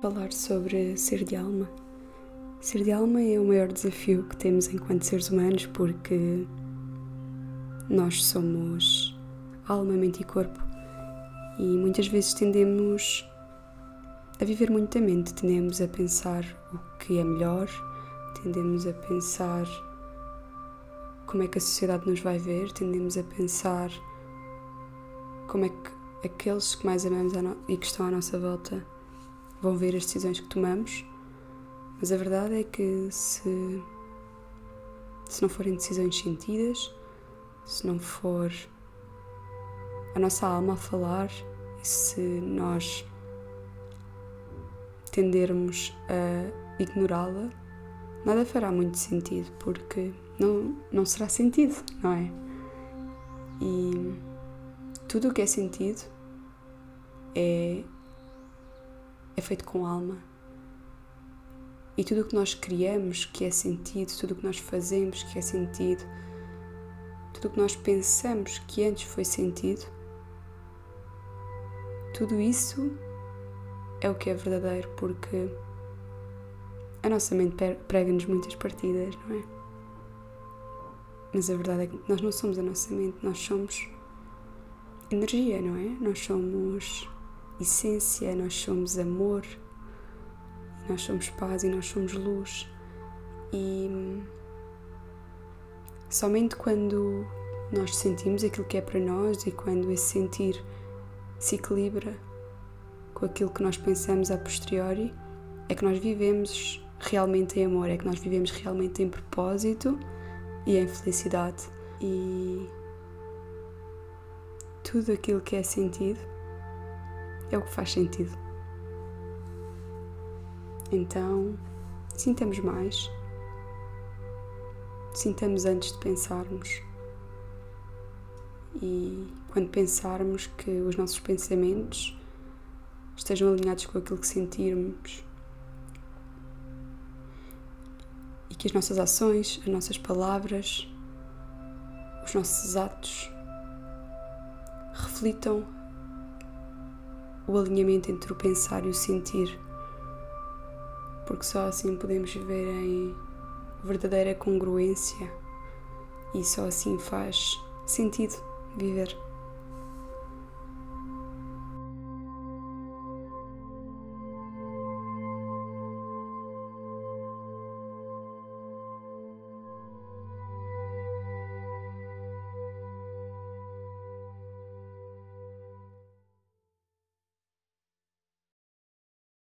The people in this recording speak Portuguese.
Falar sobre ser de alma. Ser de alma é o maior desafio que temos enquanto seres humanos porque nós somos alma, mente e corpo e muitas vezes tendemos a viver muito a mente, tendemos a pensar o que é melhor, tendemos a pensar como é que a sociedade nos vai ver, tendemos a pensar como é que aqueles que mais amamos e que estão à nossa volta vão ver as decisões que tomamos, mas a verdade é que se, se não forem decisões sentidas, se não for a nossa alma a falar e se nós tendermos a ignorá-la, nada fará muito sentido, porque não, não será sentido, não é? E tudo o que é sentido é é feito com alma. E tudo o que nós criamos que é sentido, tudo o que nós fazemos que é sentido, tudo o que nós pensamos que antes foi sentido, tudo isso é o que é verdadeiro, porque a nossa mente prega-nos muitas partidas, não é? Mas a verdade é que nós não somos a nossa mente, nós somos energia, não é? Nós somos essência, nós somos amor, nós somos paz e nós somos luz. E somente quando nós sentimos aquilo que é para nós e quando esse sentir se equilibra com aquilo que nós pensamos a posteriori, é que nós vivemos realmente em amor, é que nós vivemos realmente em propósito e em felicidade. E tudo aquilo que é sentido é o que faz sentido. Então, sintamos mais, sintamos antes de pensarmos. E quando pensarmos que os nossos pensamentos estejam alinhados com aquilo que sentirmos e que as nossas ações, as nossas palavras, os nossos atos reflitam o alinhamento entre o pensar e o sentir, porque só assim podemos viver em verdadeira congruência e só assim faz sentido viver.